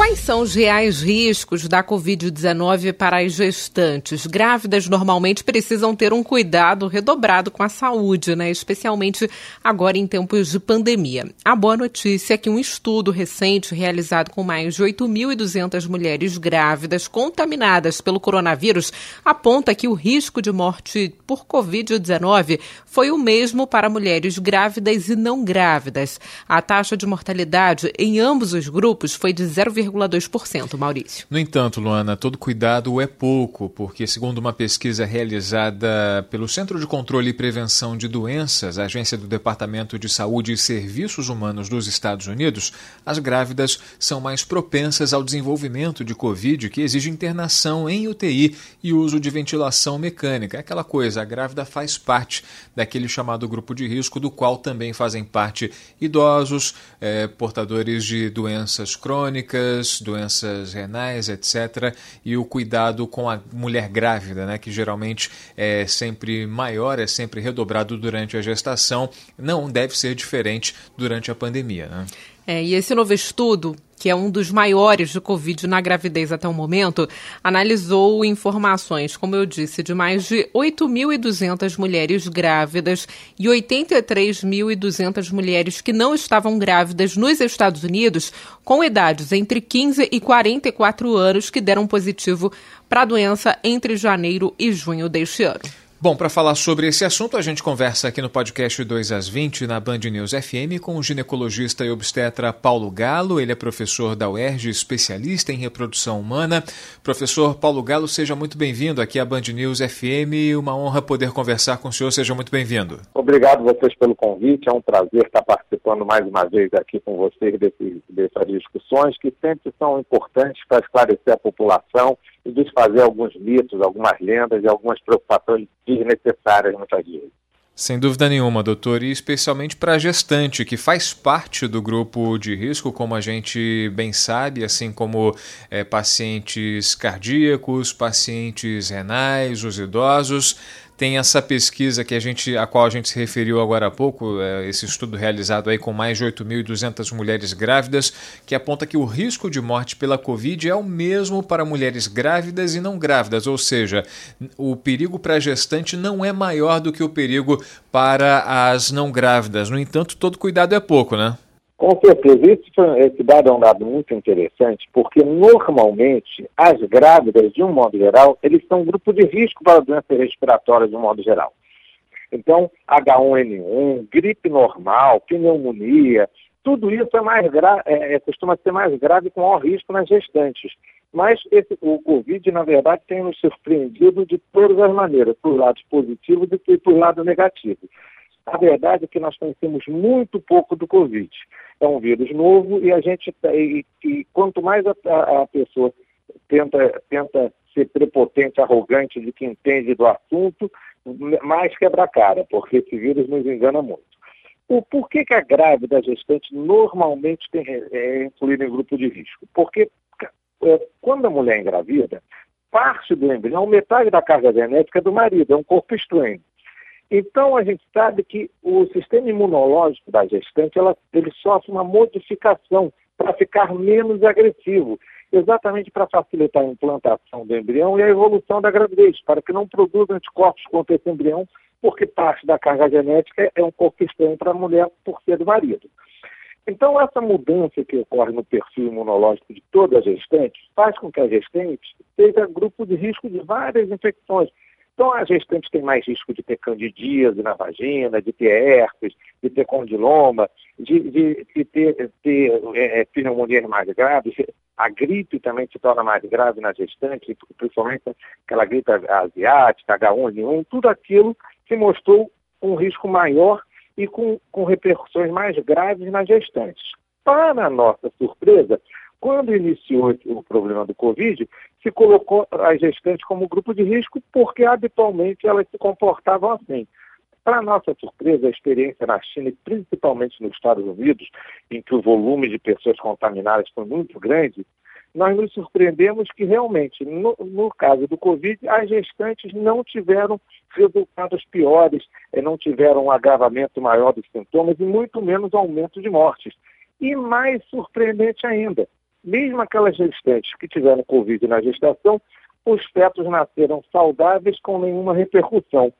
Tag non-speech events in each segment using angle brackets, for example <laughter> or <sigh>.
Quais são os reais riscos da Covid-19 para as gestantes? Grávidas normalmente precisam ter um cuidado redobrado com a saúde, né? especialmente agora em tempos de pandemia. A boa notícia é que um estudo recente realizado com mais de 8.200 mulheres grávidas contaminadas pelo coronavírus aponta que o risco de morte por Covid-19 foi o mesmo para mulheres grávidas e não grávidas. A taxa de mortalidade em ambos os grupos foi de 0, 0,2%, Maurício. No entanto, Luana, todo cuidado é pouco, porque, segundo uma pesquisa realizada pelo Centro de Controle e Prevenção de Doenças, agência do Departamento de Saúde e Serviços Humanos dos Estados Unidos, as grávidas são mais propensas ao desenvolvimento de Covid, que exige internação em UTI e uso de ventilação mecânica. É aquela coisa, a grávida faz parte daquele chamado grupo de risco, do qual também fazem parte idosos, eh, portadores de doenças crônicas doenças renais, etc. E o cuidado com a mulher grávida, né, que geralmente é sempre maior, é sempre redobrado durante a gestação, não deve ser diferente durante a pandemia. Né? É, e esse novo estudo que é um dos maiores de Covid na gravidez até o momento, analisou informações, como eu disse, de mais de 8.200 mulheres grávidas e 83.200 mulheres que não estavam grávidas nos Estados Unidos, com idades entre 15 e 44 anos, que deram positivo para a doença entre janeiro e junho deste ano. Bom, para falar sobre esse assunto, a gente conversa aqui no podcast 2 às 20 na Band News FM com o ginecologista e obstetra Paulo Galo. Ele é professor da UERJ, especialista em reprodução humana. Professor Paulo Galo, seja muito bem-vindo aqui à Band News FM. Uma honra poder conversar com o senhor. Seja muito bem-vindo. Obrigado vocês pelo convite. É um prazer estar participando mais uma vez aqui com vocês desse, dessas discussões que sempre são importantes para esclarecer a população e desfazer alguns mitos, algumas lendas e algumas preocupações desnecessárias muitas vezes. Sem dúvida nenhuma, doutor, e especialmente para a gestante, que faz parte do grupo de risco, como a gente bem sabe, assim como é, pacientes cardíacos, pacientes renais, os idosos tem essa pesquisa que a gente, a qual a gente se referiu agora há pouco, é, esse estudo realizado aí com mais de 8.200 mulheres grávidas, que aponta que o risco de morte pela Covid é o mesmo para mulheres grávidas e não grávidas, ou seja, o perigo para a gestante não é maior do que o perigo para as não grávidas. No entanto, todo cuidado é pouco, né? Com certeza. Esse, esse dado é um dado muito interessante, porque normalmente as grávidas, de um modo geral, eles são um grupo de risco para doenças respiratórias de um modo geral. Então, H1N1, gripe normal, pneumonia, tudo isso é mais é, é, costuma ser mais grave com maior risco nas gestantes. Mas esse, o Covid, na verdade, tem nos surpreendido de todas as maneiras, por lados positivos e por lado negativo. A verdade é que nós conhecemos muito pouco do Covid é um vírus novo e a gente tá, e, e quanto mais a, a, pessoa tenta, tenta ser prepotente, arrogante de que entende do assunto, mais quebra a cara, porque esse vírus nos engana muito. O, por que, que a grávida gestante normalmente tem, é incluída em grupo de risco? Porque é, quando a mulher é engravida, parte do embrião, metade da carga genética é do marido, é um corpo estranho. Então, a gente sabe que o sistema imunológico da gestante ela, ele sofre uma modificação para ficar menos agressivo, exatamente para facilitar a implantação do embrião e a evolução da gravidez, para que não produza anticorpos contra esse embrião, porque parte da carga genética é um corpo estranho para a mulher por ser do marido. Então, essa mudança que ocorre no perfil imunológico de toda a gestante faz com que a gestante seja grupo de risco de várias infecções, então, a gestante tem mais risco de ter candidíase na vagina, de ter herpes, de ter condiloma, de, de, de ter, ter é, é pneumonias mais graves. A gripe também se torna mais grave na gestante, principalmente aquela gripe asiática, H1N1, tudo aquilo se mostrou um risco maior e com, com repercussões mais graves nas gestantes. Para nossa surpresa, quando iniciou o problema do Covid, se colocou as gestantes como grupo de risco porque habitualmente elas se comportavam assim. Para nossa surpresa, a experiência na China e principalmente nos Estados Unidos, em que o volume de pessoas contaminadas foi muito grande, nós nos surpreendemos que realmente, no, no, caso do Covid, as gestantes não tiveram resultados piores, eh, não tiveram um agravamento maior dos sintomas e muito menos aumento de mortes. E mais surpreendente ainda, mesmo aquelas gestantes que tiveram Covid na gestação, os fetos nasceram saudáveis com nenhuma repercussão.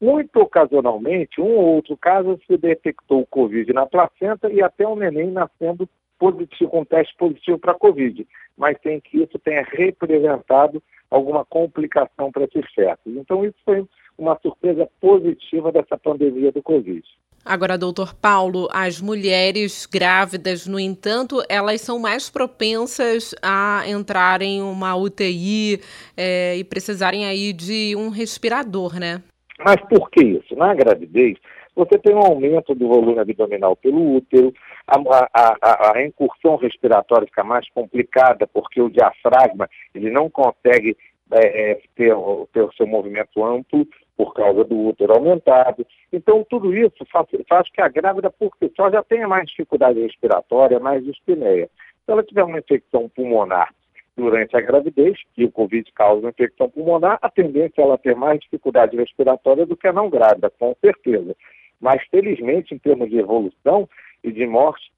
Muito ocasionalmente, um ou outro caso se detectou Covid na placenta e até o neném nascendo positivo, com teste positivo para Covid, mas sem que isso tenha representado alguma complicação para esses fetos. Então, isso foi uma surpresa positiva dessa pandemia do Covid. Agora, doutor Paulo, as mulheres grávidas, no entanto, elas são mais propensas a entrar em uma UTI é, e precisarem aí de um respirador, né? Mas por que isso? Na gravidez, você tem um aumento do volume abdominal pelo útero, a, a, a, incursão respiratória fica mais complicada porque o diafragma ele não consegue é, é, ter, ter o seu movimento amplo por causa do útero aumentado. Então, tudo isso faz, faz que a grávida, por si só, já tenha mais dificuldade respiratória, mais dispneia. Se ela tiver uma infecção pulmonar durante a gravidez, e o Covid causa infecção pulmonar, a tendência é ela ter mais dificuldade respiratória do que a não grávida, com certeza. Mas, felizmente, em termos de evolução e de morte,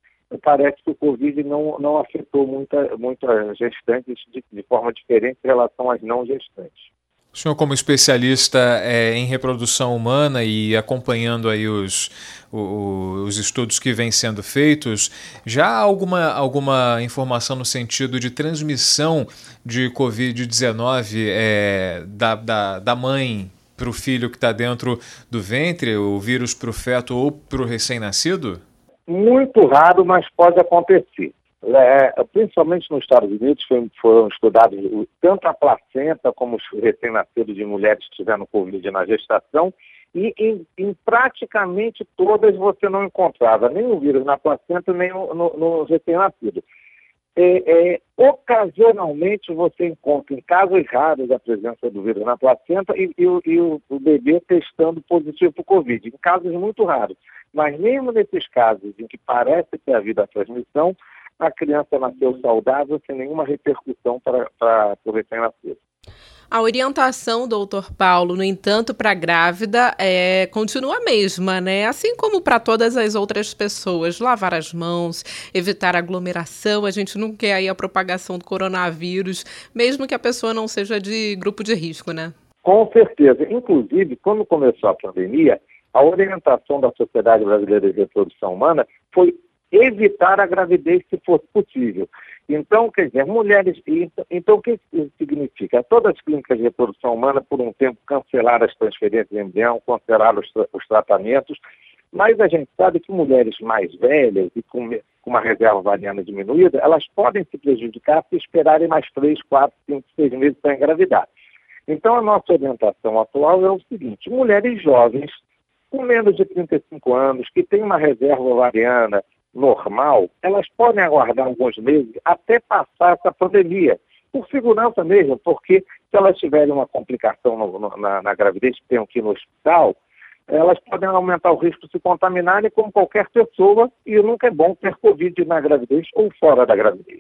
parece que o Covid não, não afetou muita, muitas gestantes de, de forma diferente em relação às não gestantes. O senhor, como especialista é, em reprodução humana e acompanhando aí os, os, os estudos que vêm sendo feitos, já há alguma, alguma informação no sentido de transmissão de Covid-19 é, da, da, da mãe para o filho que está dentro do ventre, o vírus para o feto ou para o recém-nascido? Muito raro, mas pode acontecer. É, principalmente nos Estados Unidos foram, foram estudados tanto a placenta como os recém-nascidos de mulheres que tiveram Covid na gestação e em, em, praticamente todas você não encontrava nem o vírus na placenta nem no, no, no recém-nascido é, é, ocasionalmente você encontra, em casos raros, a presença do vírus na placenta e, e, e o, o, bebê testando positivo para o Covid, em casos muito raros. Mas mesmo nesses casos em que parece ter havido a transmissão, a criança nasceu saudável sem nenhuma repercussão para, para o recém-nascido. A orientação, doutor Paulo, no entanto, para a grávida é, continua a mesma, né? Assim como para todas as outras pessoas. Lavar as mãos, evitar aglomeração. A gente não quer aí a propagação do coronavírus, mesmo que a pessoa não seja de grupo de risco, né? Com certeza. Inclusive, quando começou a pandemia, a orientação da Sociedade Brasileira de Reprodução Humana foi evitar a gravidez se fosse possível. Então, quer dizer, mulheres. Então, o que isso significa? Todas as clínicas de reprodução humana, por um tempo, cancelaram as transferências de embrião, cancelaram os, os tratamentos, mas a gente sabe que mulheres mais velhas e com, com uma reserva ovariana diminuída, elas podem se prejudicar se esperarem mais três, quatro, cinco, seis meses para engravidar. Então, a nossa orientação atual é o seguinte: mulheres jovens, com menos de 35 anos, que têm uma reserva ovariana normal, elas podem aguardar alguns meses até passar essa pandemia, por segurança mesmo, porque se elas tiverem uma complicação no, no, na, na, gravidez, que tenham que ir no hospital, elas podem aumentar o risco de se contaminarem como qualquer pessoa, e nunca é bom ter Covid na gravidez ou fora da gravidez.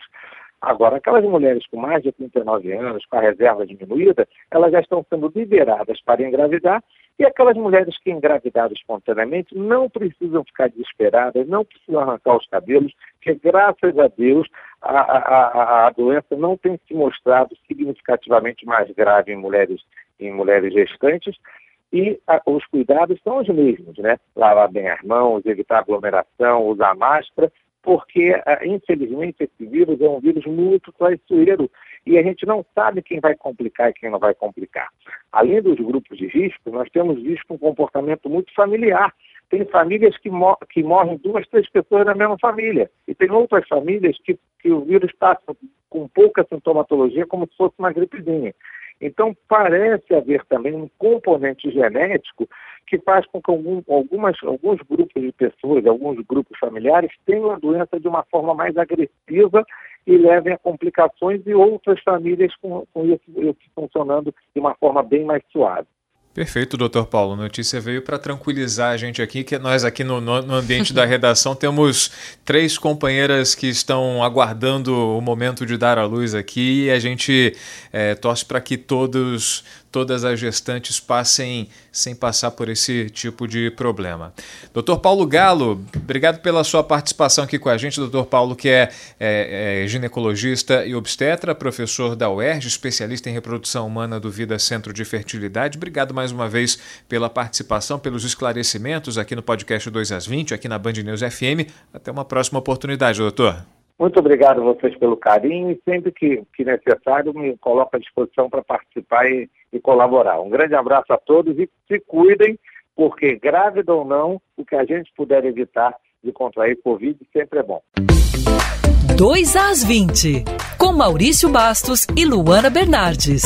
Agora, aquelas mulheres com mais de 39 anos, com a reserva diminuída, elas já estão sendo liberadas para engravidar e aquelas mulheres que engravidaram espontaneamente não precisam ficar desesperadas, não precisam arrancar os cabelos, que graças a Deus a, a, a, doença não tem se mostrado significativamente mais grave em mulheres, em mulheres gestantes e a, os cuidados são os mesmos, né? Lavar bem as mãos, evitar aglomeração, usar máscara porque, ah, infelizmente, esse vírus é um vírus muito traiçoeiro e a gente não sabe quem vai complicar e quem não vai complicar. Além dos grupos de risco, nós temos visto um comportamento muito familiar. Tem famílias que, mor que morrem duas, três pessoas na mesma família. E tem outras famílias que, que o vírus passa com pouca sintomatologia, como se fosse uma gripezinha. Então, parece haver também um componente genético que faz com que algum, algumas, alguns grupos de pessoas, alguns grupos familiares, tenham a doença de uma forma mais agressiva e levem a complicações e outras famílias com, com isso, isso funcionando de uma forma bem mais suave. Perfeito, doutor Paulo. Notícia veio para tranquilizar a gente aqui, que nós aqui no, no, ambiente da redação <laughs> temos três companheiras que estão aguardando o momento de dar a luz aqui e a gente é, torce para que todos todas as gestantes passem sem passar por esse tipo de problema. Doutor Paulo Galo, obrigado pela sua participação aqui com a gente. Doutor Paulo, que é, é, é ginecologista e obstetra, professor da UERJ, especialista em reprodução humana do Vida Centro de Fertilidade. Obrigado mais uma vez pela participação, pelos esclarecimentos aqui no podcast 2 às 20, aqui na Band News FM. Até uma próxima oportunidade, doutor. Muito obrigado a vocês pelo carinho e sempre que, que necessário me coloco à disposição para participar e, e colaborar. Um grande abraço a todos e se cuidem, porque grávida ou não, o que a gente puder evitar de contrair Covid sempre é bom. 2 às 20, com Maurício Bastos e Luana Bernardes.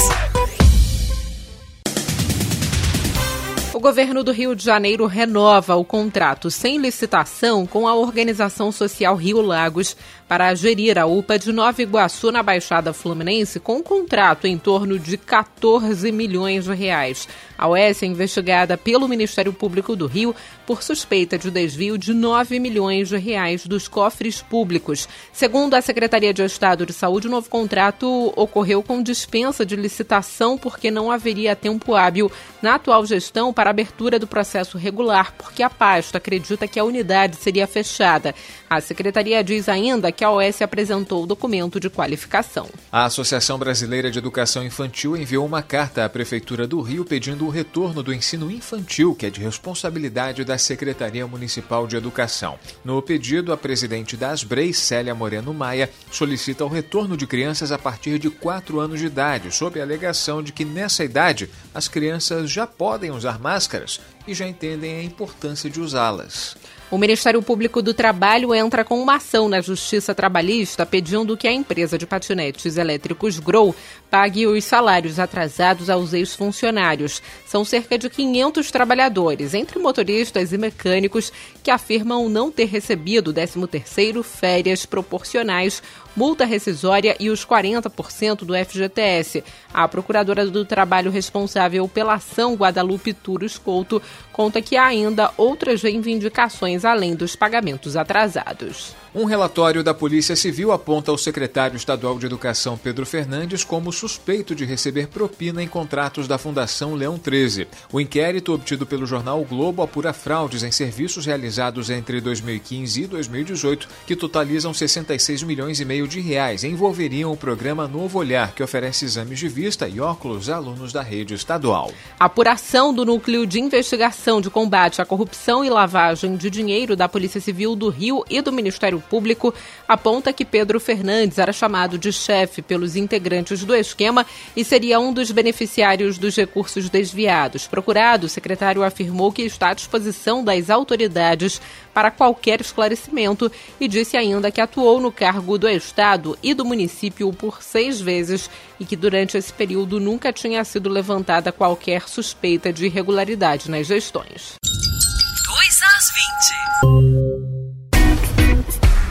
Governo do Rio de Janeiro renova o contrato sem licitação com a organização social Rio Lagos para gerir a UPA de Nova Iguaçu na Baixada Fluminense com um contrato em torno de 14 milhões de reais. A OS é investigada pelo Ministério Público do Rio por suspeita de desvio de 9 milhões de reais dos cofres públicos. Segundo a Secretaria de Estado de Saúde, o novo contrato ocorreu com dispensa de licitação porque não haveria tempo hábil na atual gestão para abertura do processo regular, porque a pasta acredita que a unidade seria fechada. A secretaria diz ainda que a OS apresentou o documento de qualificação. A Associação Brasileira de Educação Infantil enviou uma carta à Prefeitura do Rio pedindo o retorno do ensino infantil, que é de responsabilidade da Secretaria Municipal de Educação. No pedido, a presidente da Asbrei, Célia Moreno Maia, solicita o retorno de crianças a partir de 4 anos de idade, sob a alegação de que nessa idade as crianças já podem usar máscaras e já entendem a importância de usá-las. O Ministério Público do Trabalho entra com uma ação na Justiça Trabalhista pedindo que a empresa de patinetes elétricos Grow pague os salários atrasados aos ex-funcionários. São cerca de 500 trabalhadores, entre motoristas e mecânicos, que afirmam não ter recebido 13º, férias proporcionais, multa rescisória e os 40% do FGTS. A procuradora do Trabalho responsável pela ação, Guadalupe Turos Couto, conta que há ainda outras reivindicações além dos pagamentos atrasados. Um relatório da Polícia Civil aponta o secretário estadual de Educação Pedro Fernandes como suspeito de receber propina em contratos da Fundação Leão 13. O inquérito obtido pelo jornal o Globo apura fraudes em serviços realizados entre 2015 e 2018 que totalizam 66 milhões e meio de reais e envolveriam o programa Novo Olhar, que oferece exames de vista e óculos a alunos da rede estadual. A apuração do Núcleo de Investigação de Combate à Corrupção e Lavagem de Dinheiro da Polícia Civil do Rio e do Ministério Público aponta que Pedro Fernandes era chamado de chefe pelos integrantes do esquema e seria um dos beneficiários dos recursos desviados. Procurado, o secretário afirmou que está à disposição das autoridades para qualquer esclarecimento e disse ainda que atuou no cargo do Estado e do município por seis vezes e que durante esse período nunca tinha sido levantada qualquer suspeita de irregularidade nas gestões.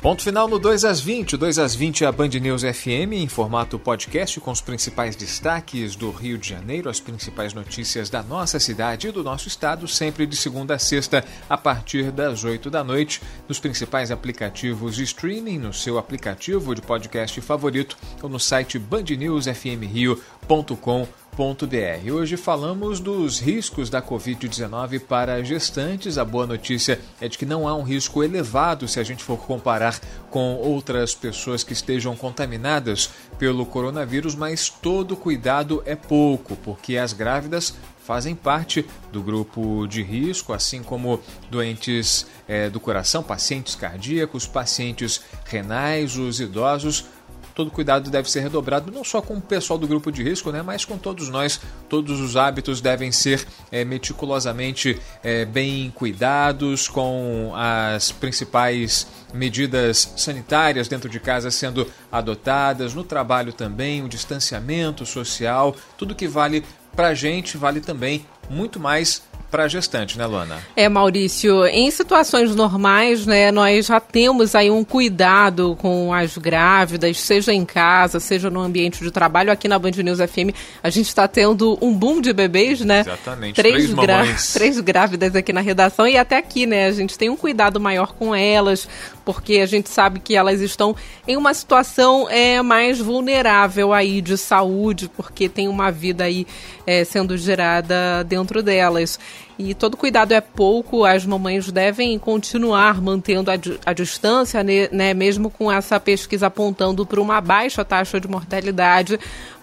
Ponto final no 2 às 20. 2 às 20 é a Band News FM em formato podcast com os principais destaques do Rio de Janeiro, as principais notícias da nossa cidade e do nosso estado, sempre de segunda a sexta, a partir das 8 da noite, nos principais aplicativos de streaming, no seu aplicativo de podcast favorito ou no site bandnewsfmrio.com.br Hoje falamos dos riscos da Covid-19 para gestantes. A boa notícia é de que não há um risco elevado se a gente for comparar com outras pessoas que estejam contaminadas pelo coronavírus, mas todo cuidado é pouco, porque as grávidas fazem parte do grupo de risco, assim como doentes é, do coração, pacientes cardíacos, pacientes renais, os idosos todo cuidado deve ser redobrado, não só com o pessoal do grupo de risco, né, mas com todos nós. Todos os hábitos devem ser é, meticulosamente é, bem cuidados, com as principais medidas sanitárias dentro de casa sendo adotadas, no trabalho também, o distanciamento social, tudo que vale para a gente vale também muito mais para a gestante, né, Luana? É, Maurício, em situações normais, né, nós já temos aí um cuidado com as grávidas, seja em casa, seja no ambiente de trabalho. Aqui na Band News FM, a gente está tendo um boom de bebês, né? Exatamente. Três, três, <laughs> três grávidas aqui na redação e até aqui, né? A gente tem um cuidado maior com elas, porque a gente sabe que elas estão em uma situação é, mais vulnerável aí de saúde, porque tem uma vida aí é, sendo gerada dentro delas. E todo cuidado é pouco, as mamães devem continuar mantendo a, a distância, né, né, mesmo com essa pesquisa apontando para uma baixa taxa de mortalidade,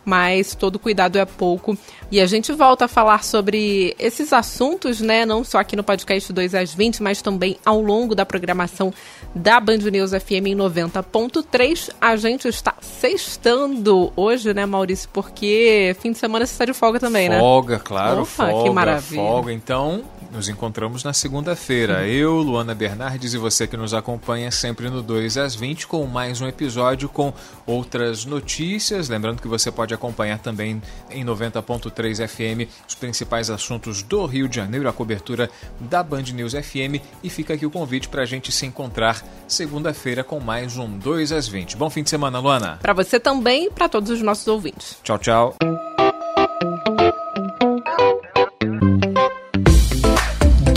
mas todo cuidado é pouco. E a gente volta a falar sobre esses assuntos, né? Não só aqui no podcast 2 às 20, mas também ao longo da programação da Band News FM em 90.3. A gente está sextando hoje, né, Maurício? Porque fim de semana você está de folga também, folga, né? Folga, claro, Opa, folga. Que maravilha. Folga, então nos encontramos na segunda-feira. Eu, Luana Bernardes e você que nos acompanha sempre no 2 às 20 com mais um episódio com outras notícias. Lembrando que você pode acompanhar também em 90.3 FM os principais assuntos do Rio de Janeiro, a cobertura da Band News FM. E fica aqui o convite para a gente se encontrar segunda-feira com mais um 2 às 20. Bom fim de semana, Luana. Para você também e para todos os nossos ouvintes. Tchau, tchau.